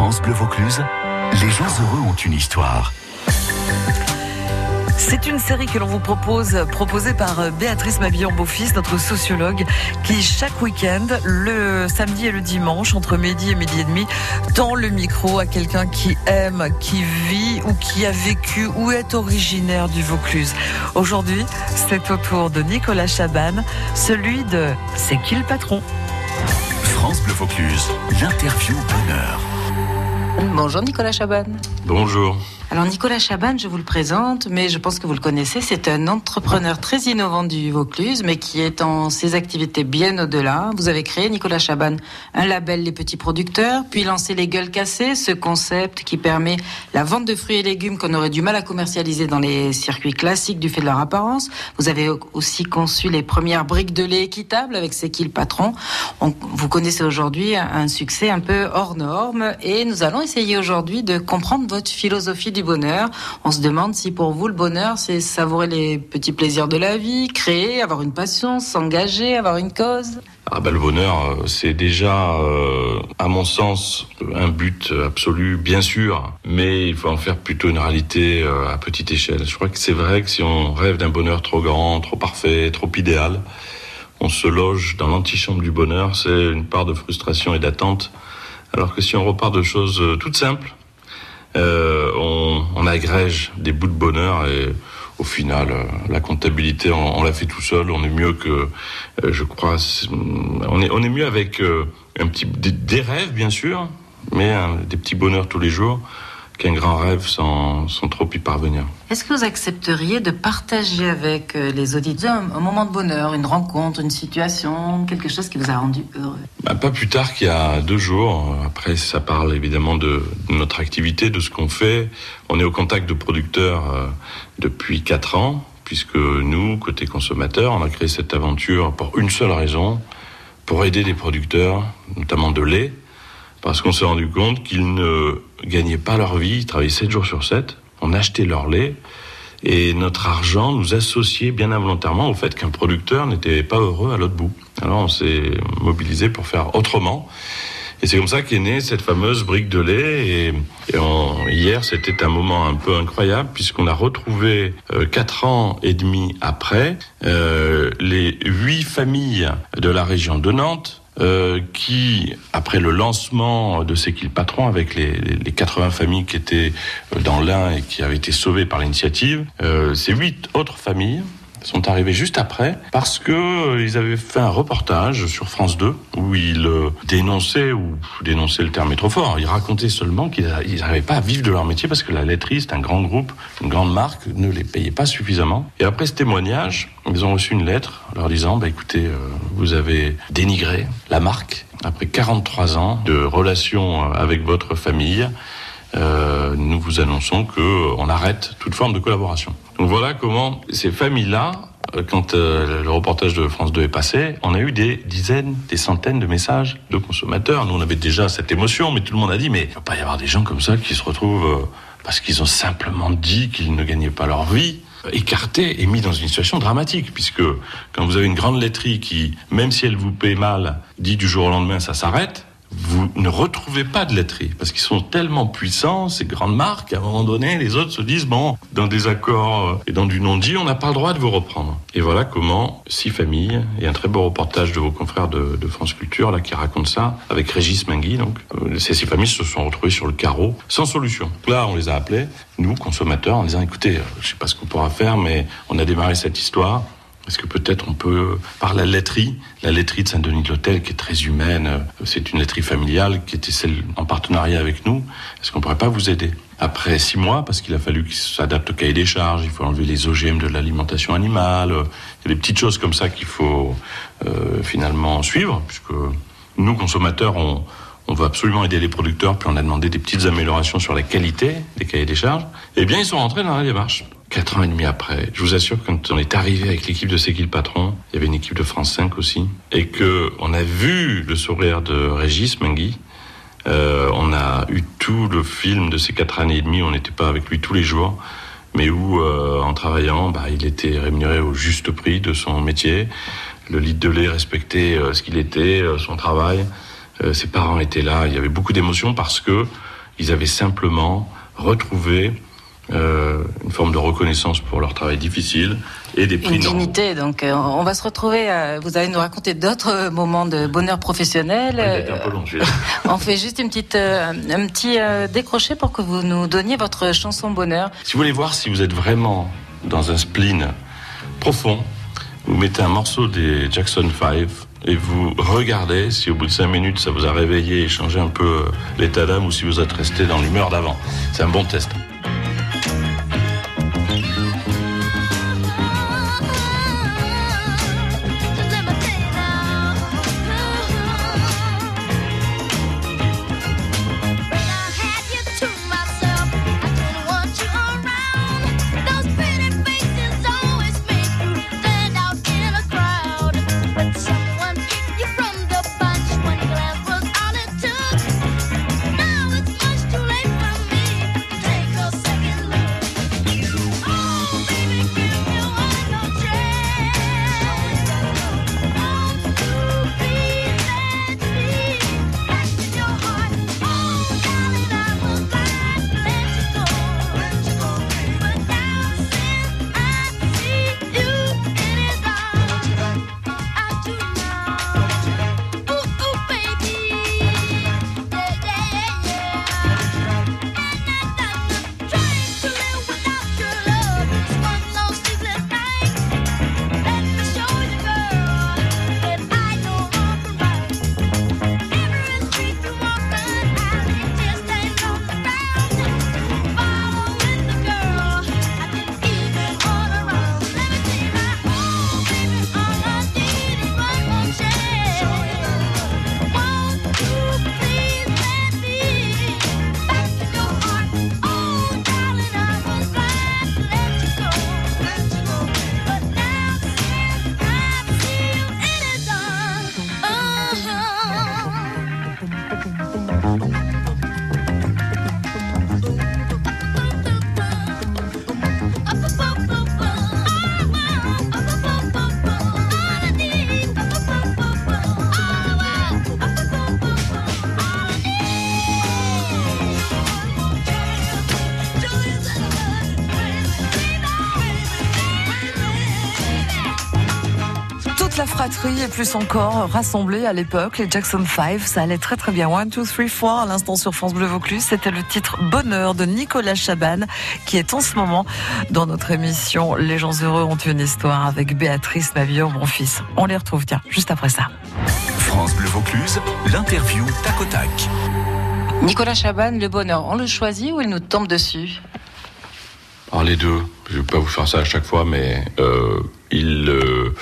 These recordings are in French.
France Bleu Vaucluse, les gens heureux ont une histoire. C'est une série que l'on vous propose, proposée par euh, Béatrice Mabillon-Beaufils, notre sociologue, qui chaque week-end, le samedi et le dimanche, entre midi et midi et demi, tend le micro à quelqu'un qui aime, qui vit ou qui a vécu ou est originaire du Vaucluse. Aujourd'hui, c'est au tour de Nicolas Chaban, celui de C'est qui le patron? France Bleu Vaucluse, l'interview bonheur. Bonjour Nicolas Chaban. Bonjour. Alors Nicolas Chaban, je vous le présente, mais je pense que vous le connaissez, c'est un entrepreneur très innovant du Vaucluse, mais qui est en ses activités bien au-delà. Vous avez créé, Nicolas Chaban, un label Les Petits Producteurs, puis lancé Les Gueules Cassées, ce concept qui permet la vente de fruits et légumes qu'on aurait du mal à commercialiser dans les circuits classiques du fait de leur apparence. Vous avez aussi conçu les premières briques de lait équitables avec C'est qui le patron. vous connaissez aujourd'hui un succès un peu hors norme et nous allons essayer aujourd'hui de comprendre votre philosophie du bonheur. On se demande si pour vous le bonheur, c'est savourer les petits plaisirs de la vie, créer, avoir une passion, s'engager, avoir une cause. Ah bah, le bonheur, euh, c'est déjà, euh, à mon sens, un but absolu, bien sûr, mais il faut en faire plutôt une réalité euh, à petite échelle. Je crois que c'est vrai que si on rêve d'un bonheur trop grand, trop parfait, trop idéal, on se loge dans l'antichambre du bonheur, c'est une part de frustration et d'attente. Alors que si on repart de choses toutes simples, on, on, agrège des bouts de bonheur et au final, euh, la comptabilité, on, l'a fait tout seul. On est mieux que, euh, je crois, on est, on est mieux avec un petit des, rêves bien sûr, mais des petits bonheurs tous les jours qu'un grand rêve sans, trop y parvenir. Est-ce que vous accepteriez de partager avec euh, les auditeurs un, moment de bonheur, une rencontre, une situation, quelque chose qui vous a rendu heureux? Bah, Pas plus tard qu'il y a deux jours. Après, ça parle évidemment de, notre activité, de ce qu'on fait. On est au contact de producteurs euh, depuis quatre ans, puisque nous, côté consommateurs, on a créé cette aventure pour une seule raison, pour aider les producteurs, notamment de lait, parce qu'on s'est rendu compte qu'ils ne gagnaient pas leur vie, ils travaillaient 7 jours sur 7, on achetait leur lait, et notre argent nous associait bien involontairement au fait qu'un producteur n'était pas heureux à l'autre bout. Alors on s'est mobilisé pour faire autrement. Et c'est comme ça qu'est née cette fameuse brique de lait. Et, hier, c'était un moment un peu incroyable puisqu'on a retrouvé euh, quatre ans et demi après euh, les huit familles de la région de Nantes euh, qui, après le lancement de C'est qui le avec les, les 80 familles qui étaient euh, dans l'un et qui avaient été sauvées par l'initiative, euh, ces huit autres familles sont arrivés juste après parce que euh, ils avaient fait un reportage sur France 2 où ils euh, dénonçaient ou dénonçaient le terme est trop fort. Ils racontaient seulement qu'ils n'arrivaient pas à vivre de leur métier parce que la laiterie c'est un grand groupe, une grande marque, ne les payait pas suffisamment. Et après ce témoignage, ils ont reçu une lettre leur disant bah écoutez, euh, vous avez dénigré la marque après 43 ans de relations avec votre famille. Nous vous annonçons que on arrête toute forme de collaboration. Donc voilà comment ces familles-là, euh, quand euh, le reportage de France 2 est passé, on a eu des dizaines, des centaines de messages de consommateurs. Nous, on avait déjà cette émotion, mais tout le monde a dit, mais il ne va pas y avoir des gens comme ça qui se retrouvent parce qu'ils ont simplement dit qu'ils ne gagnaient pas leur vie écartés et mis dans une situation dramatique, puisque quand vous avez une grande laiterie qui, même si elle vous paie mal, dit du jour au lendemain ça s'arrête, vous ne retrouvez pas de laiterie parce qu'ils sont tellement puissants, ces grandes marques, à un moment donné, les autres se disent bon, dans des accords euh, et dans du non-dit, on n'a pas le droit de vous reprendre. Et voilà comment six familles et un très beau reportage de vos confrères de, France Culture là qui raconte ça avec Régis Mingui. Donc euh, ces six familles se sont retrouvées sur le carreau sans solution. Là, on les a appelés, nous consommateurs, en disant écoutez, euh, je sais pas ce qu'on pourra faire, mais on a démarré cette histoire. Est-ce que peut-être on peut, par la laiterie, la laiterie de Saint-Denis de l'Hôtel, qui est très humaine, euh, c'est une laiterie familiale qui était celle en partenariat avec nous, est-ce qu'on pourrait pas vous aider? Après six mois, parce qu'il a fallu qu'il s'adapte au cahier des charges, il faut enlever les OGM de l'alimentation animale, euh, il y a des petites choses comme ça qu'il faut euh, finalement suivre, puisque nous, consommateurs, on, on veut absolument aider les producteurs, puis on a demandé des petites améliorations sur la qualité des cahiers des charges, eh bien, ils sont rentrés dans la démarche. Quatre ans et demi après, je vous assure, quand on est arrivé avec l'équipe de C'est patron, il y avait une équipe de France 5 aussi, et que on a vu le sourire de Régis Mengui, euh, on a eu tout le film de ces quatre années et demie, on n'était pas avec lui tous les jours, mais où, euh, en travaillant, bah, il était rémunéré au juste prix de son métier, le litre de lait respectait euh, ce qu'il était, son travail, Euh, ses parents étaient là. Il y avait beaucoup d'émotions parce que ils avaient simplement retrouvé euh, une forme de reconnaissance pour leur travail difficile et des prix Une dignité. Donc, euh, on va se retrouver. euh, vous allez nous raconter d'autres moments de bonheur professionnel. Ouais, un peu long, on fait juste une petite, un petit décroché pour que vous nous donniez votre chanson bonheur. Si vous voulez voir si vous êtes vraiment dans un spleen profond, vous mettez un morceau des Jackson 5 et vous regardez si au bout de 5 minutes ça vous a réveillé et changé un peu l'état d'âme ou si vous êtes resté dans l'humeur d'avant. C'est un bon test. Thank you. Et plus encore rassemblée à l'époque, les Jackson 5, ça allait très très bien. One, two, three, four, à l'instant sur France Bleu Vaucluse, c'était le titre Bonheur de Nicolas Chaban, qui est en ce moment dans notre émission Les gens heureux ont une histoire avec Béatrice Mavillon, mon fils. On les retrouve, tiens, juste après ça. France Bleu Vaucluse, l'interview tac au tac. Nicolas Chaban, le bonheur, on le choisit ou il nous tombe dessus? Alors les deux, je vais pas vous faire ça à chaque fois, mais euh, il, euh,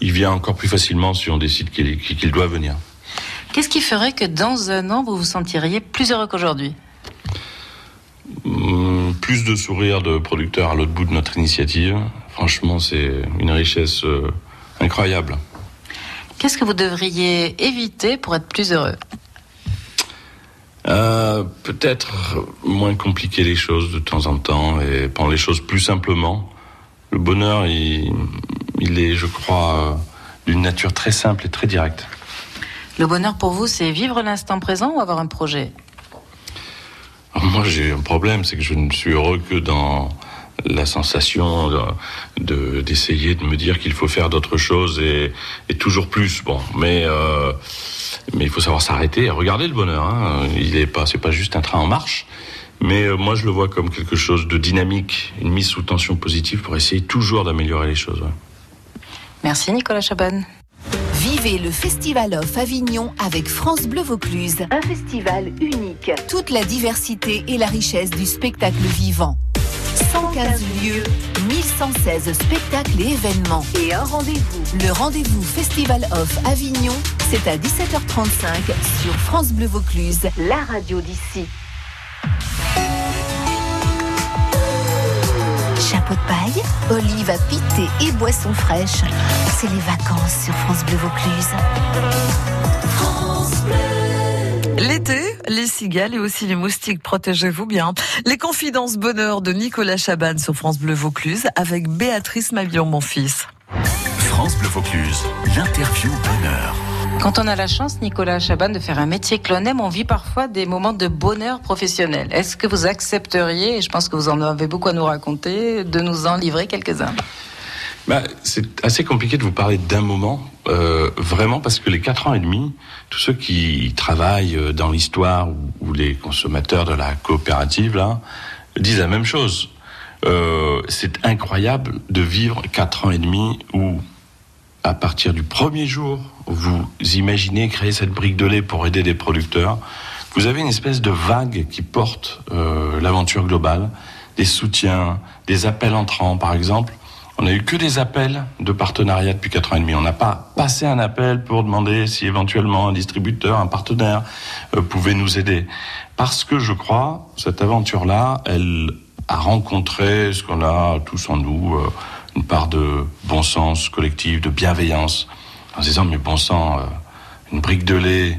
il vient encore plus facilement si on décide qu'il doit venir. Qu'est-ce qui ferait que dans un an, vous vous sentiriez plus heureux qu'aujourd'hui? Hum, Plus de sourires de producteurs à l'autre bout de notre initiative. Franchement, c'est une richesse euh, incroyable. Qu'est-ce que vous devriez éviter pour être plus heureux? Euh, Peut-être moins compliquer les choses de temps en temps et prendre les choses plus simplement. Le bonheur, il, il est, je crois, euh, d'une nature très simple et très directe. Le bonheur pour vous, c'est vivre l'instant présent ou avoir un projet? Alors moi, j'ai un problème, c'est que je ne suis heureux que dans la sensation de- de d'essayer de, me dire qu'il faut faire d'autres choses et, et toujours plus. Bon, mais euh, mais il faut savoir s'arrêter et regarder le bonheur. Hein. Il est pas, c'est pas juste un train en marche. Mais euh, moi, je le vois comme quelque chose de dynamique, une mise sous tension positive pour essayer toujours d'améliorer les choses. ouais. Merci Nicolas Chaban. Vivez le Festival of Avignon avec France Bleu Vaucluse. Un festival unique. Toute la diversité et la richesse du spectacle vivant. 115 lieux, 1116 spectacles et événements. Et un rendez-vous. Le rendez-vous Festival of Avignon, c'est à 17h35 sur France Bleu Vaucluse. La radio d'ici. Chapeau de paille, olives à piquer et boissons fraîches. C'est les vacances sur France Bleu Vaucluse. L'été, les cigales et aussi les moustiques, protégez-vous bien. Les confidences bonheur de Nicolas Chaban sur France Bleu Vaucluse avec Béatrice Mavillon, mon fils. France Bleu Vaucluse, l'interview bonheur. Quand on a la chance, Nicolas Chaban, de faire un métier que l'on aime, on vit parfois des moments de bonheur professionnel. Est-ce que vous accepteriez, et je pense que vous en avez beaucoup à nous raconter, de nous en livrer quelques-uns? Bah, c'est assez compliqué de vous parler d'un moment, euh, vraiment, parce que les quatre ans et demi, tous ceux qui travaillent euh, dans l'histoire ou, les consommateurs de la coopérative là disent la même chose. Euh, c'est incroyable de vivre quatre ans et demi où, à partir du premier jour, vous imaginez créer cette brique de lait pour aider des producteurs. Vous avez une espèce de vague qui porte l'aventure globale, des soutiens, des appels entrants, par exemple. On n'a eu que des appels de partenariat depuis 4 ans et demi. On n'a pas passé un appel pour demander si éventuellement un distributeur, un partenaire euh, pouvait nous aider. Parce que je crois, cette aventure-là, elle a rencontré ce qu'on a tous en nous, euh, une part de bon sens collectif, de bienveillance, en se disant, mais bon sang, euh, une brique de lait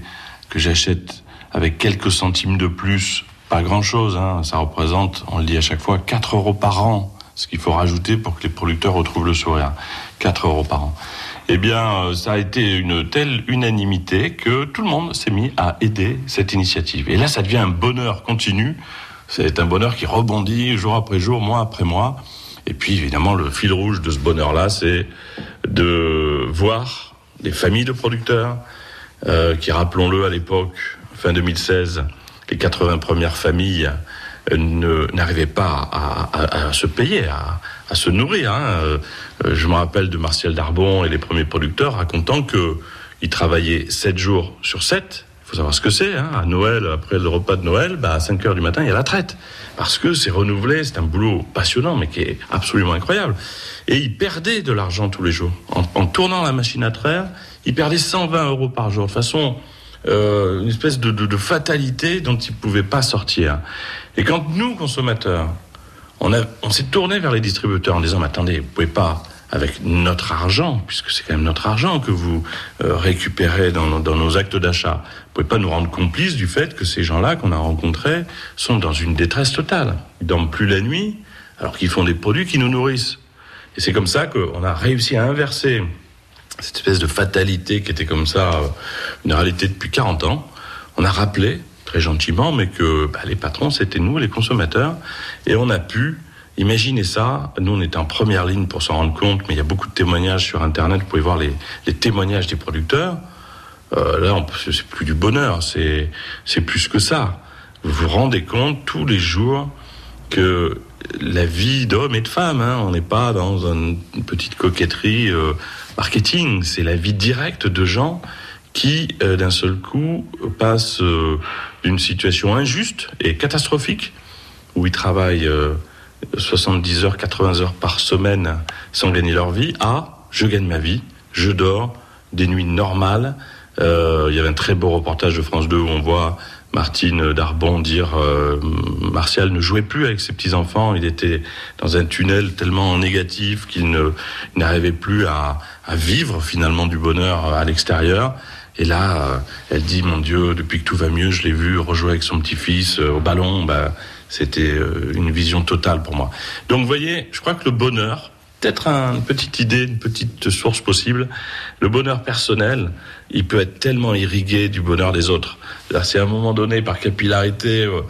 que j'achète avec quelques centimes de plus, pas grand-chose, hein, ça représente, on le dit à chaque fois, 4 euros par an ce qu'il faut rajouter pour que les producteurs retrouvent le sourire. 4 euros par an. Eh bien, euh, ça a été une telle unanimité que tout le monde s'est mis à aider cette initiative. Et là, ça devient un bonheur continu. C'est un bonheur qui rebondit jour après jour, mois après mois. Et puis, évidemment, le fil rouge de ce bonheur-là, c'est de voir des familles de producteurs euh, qui, rappelons-le, à l'époque, fin 2016, les 80 premières familles n'arrivait pas à, se payer, à, se nourrir. Hein. Euh, je me rappelle de Martial Darbon et les premiers producteurs racontant qu'ils travaillaient 7 jours sur 7. Faut savoir ce que c'est. Hein. À Noël, après le repas de Noël, bah, à 5 heures du matin, il y a la traite. Parce que c'est renouvelé, c'est un boulot passionnant, mais qui est absolument incroyable. Et ils perdaient de l'argent tous les jours. En, tournant la machine à traire, ils perdaient 120 euros par jour. De façon euh, une espèce de, fatalité dont ils ne pouvaient pas sortir. Et quand nous, consommateurs, on, on s'est tourné vers les distributeurs en disant, mais attendez, vous pouvez pas, avec notre argent, puisque c'est quand même notre argent que vous euh, récupérez dans, nos actes d'achat, vous pouvez pas nous rendre complices du fait que ces gens-là qu'on a rencontrés sont dans une détresse totale. Ils dorment plus la nuit, alors qu'ils font des produits qui nous nourrissent. Et c'est comme ça qu'on a réussi à inverser cette espèce de fatalité qui était comme ça, euh, une réalité depuis 40 ans. On a rappelé très gentiment, mais que bah, les patrons, c'était nous, les consommateurs, et on a pu imaginer ça. Nous, on était en première ligne pour s'en rendre compte, mais il y a beaucoup de témoignages sur Internet. Vous pouvez voir les, témoignages des producteurs. Euh, là, c'est plus du bonheur, c'est plus que ça. Vous vous rendez compte tous les jours que la vie d'homme et de femme, hein, on n'est pas dans une petite coquetterie euh, marketing, c'est la vie directe de gens qui, euh, d'un seul coup, passent euh, d'une situation injuste et catastrophique, où ils travaillent 70 heures, 80 heures par semaine sans gagner leur vie, à je gagne ma vie, je dors, des nuits normales. il y avait un très beau reportage de France 2 où on voit Martine Darbon dire euh, Martial ne jouait plus avec ses petits enfants, il était dans un tunnel tellement négatif qu'il n'arrivait plus à, vivre finalement du bonheur à l'extérieur. Et là, euh, elle dit mon Dieu, depuis que tout va mieux, je l'ai vu rejouer avec son petit-fils euh, au ballon. Bah, c'était une vision totale pour moi. Donc, vous voyez, je crois que le bonheur, peut-être une petite idée, une petite source possible. Le bonheur personnel, il peut être tellement irrigué du bonheur des autres. C'est à un moment donné, par capillarité, euh,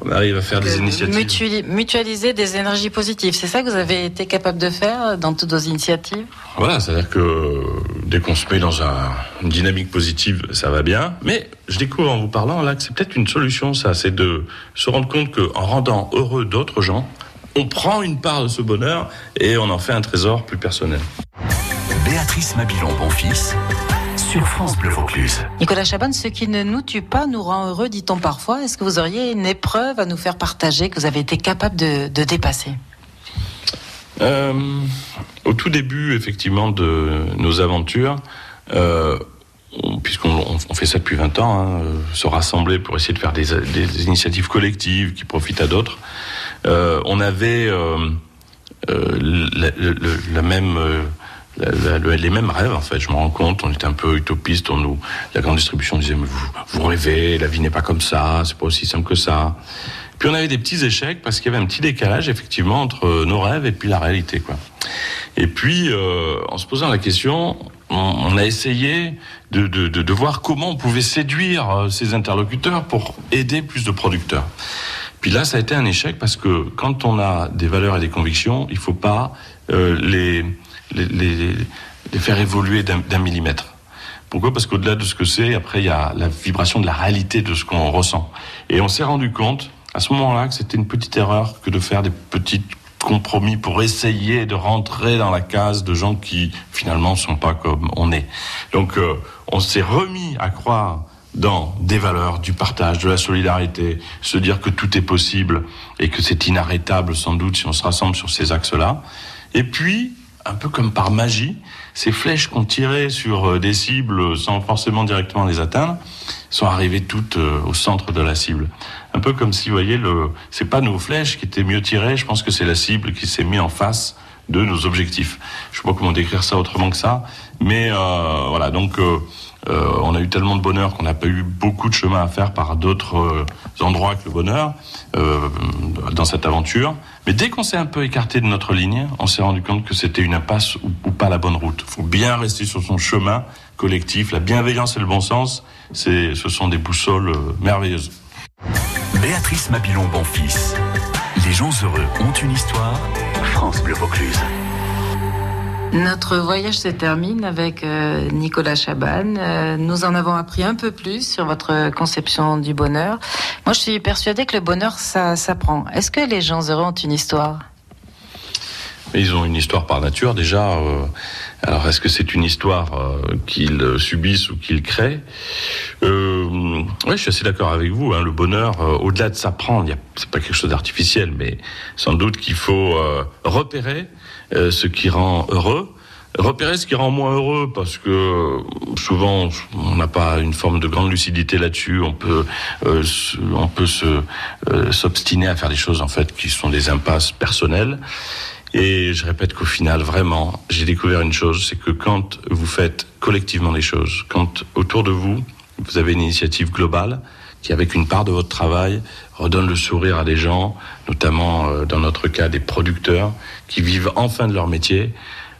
on arrive à faire des initiatives. Mutualiser des énergies positives, c'est ça que vous avez été capable de faire dans toutes vos initiatives? Voilà, c'est-à-dire que dès qu'on se met dans une dynamique positive, ça va bien. Mais je découvre en vous parlant là que c'est peut-être une solution, ça, c'est de se rendre compte qu'en rendant heureux d'autres gens, on prend une part de ce bonheur et on en fait un trésor plus personnel. Béatrice Mabilon, bon fils, sur France Bleu Vaucluse. Nicolas Chaban, ce qui ne nous tue pas nous rend heureux, dit-on parfois. Est-ce que vous auriez une épreuve à nous faire partager que vous avez été capable de, dépasser? Euh, Au tout début, effectivement, de nos aventures, euh, puisqu'on fait ça depuis 20 ans, hein, se rassembler pour essayer de faire des, des initiatives collectives qui profitent à d'autres. Euh, on avait euh, euh, les mêmes rêves en fait. Je me rends compte, on était un peu utopiste. On nous, la grande distribution disait mais vous, vous rêvez, la vie n'est pas comme ça, c'est pas aussi simple que ça. Puis on avait des petits échecs parce qu'il y avait un petit décalage effectivement entre nos rêves et puis la réalité. Et puis, euh, en se posant la question, on, a essayé de, de, voir comment on pouvait séduire euh, ces interlocuteurs pour aider plus de producteurs. Puis là, ça a été un échec parce que quand on a des valeurs et des convictions, il faut pas euh, les, les, faire évoluer d'un millimètre. Pourquoi? Parce qu'au-delà de ce que c'est, après, il y a la vibration de la réalité de ce qu'on ressent. Et on s'est rendu compte, à ce moment-là, que c'était une petite erreur que de faire des petits compromis pour essayer de rentrer dans la case de gens qui, finalement, sont pas comme on est. Donc, euh, on s'est remis à croire dans des valeurs, du partage, de la solidarité, se dire que tout est possible et que c'est inarrêtable sans doute si on se rassemble sur ces axes-là. Et puis, un peu comme par magie, ces flèches qu'on tirait sur euh, des cibles sans forcément directement les atteindre sont arrivées toutes euh, au centre de la cible. Un peu comme si, vous voyez, le, c'est pas nos flèches qui étaient mieux tirées, je pense que c'est la cible qui s'est mise en face de nos objectifs. Je sais pas comment décrire ça autrement que ça, mais euh, voilà. Donc, euh, on a eu tellement de bonheur qu'on n'a pas eu beaucoup de chemin à faire par d'autres euh, endroits que le bonheur euh, dans cette aventure. Mais dès qu'on s'est un peu écarté de notre ligne, on s'est rendu compte que c'était une impasse ou, pas la bonne route. Il faut bien rester sur son chemin collectif. La bienveillance et le bon sens, ce sont des boussoles merveilleuses. Béatrice Mabilon Bonfils. Les gens heureux ont une histoire. France Bleu Vaucluse. Notre voyage se termine avec euh, Nicolas Chaban. Euh, nous en avons appris un peu plus sur votre conception du bonheur. Moi, je suis persuadée que le bonheur, ça s'apprend. Est-ce que les gens heureux ont une histoire? Ils ont une histoire par nature déjà. Euh, alors, est-ce que c'est une histoire euh, qu'ils subissent ou qu'ils créent? Euh, Oui, je suis assez d'accord avec vous. Hein, le bonheur, euh, au-delà de s'apprendre, c'est pas quelque chose d'artificiel, mais sans doute qu'il faut repérer ce qui rend heureux. Repérer ce qui rend moins heureux parce que souvent on n'a pas une forme de grande lucidité là-dessus. On peut, euh, on peut se euh, s'obstiner à faire des choses en fait qui sont des impasses personnelles. Et je répète qu'au final, vraiment, j'ai découvert une chose, c'est que quand vous faites collectivement les choses, quand autour de vous, vous avez une initiative globale qui, avec une part de votre travail, redonne le sourire à des gens, notamment euh, dans notre cas des producteurs, qui vivent enfin de leur métier,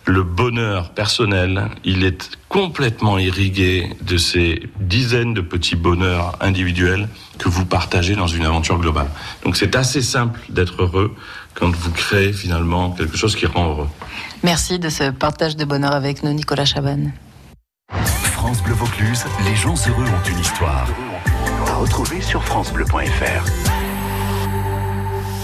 le bonheur personnel, il est complètement irrigué de ces dizaines de petits bonheurs individuels que vous partagez dans une aventure globale. Donc c'est assez simple d'être heureux quand vous créez finalement quelque chose qui rend heureux. Merci de ce partage de bonheur avec nous, Nicolas Chaban. France Bleu Vaucluse, les gens heureux ont une histoire. À retrouver sur francebleu.fr.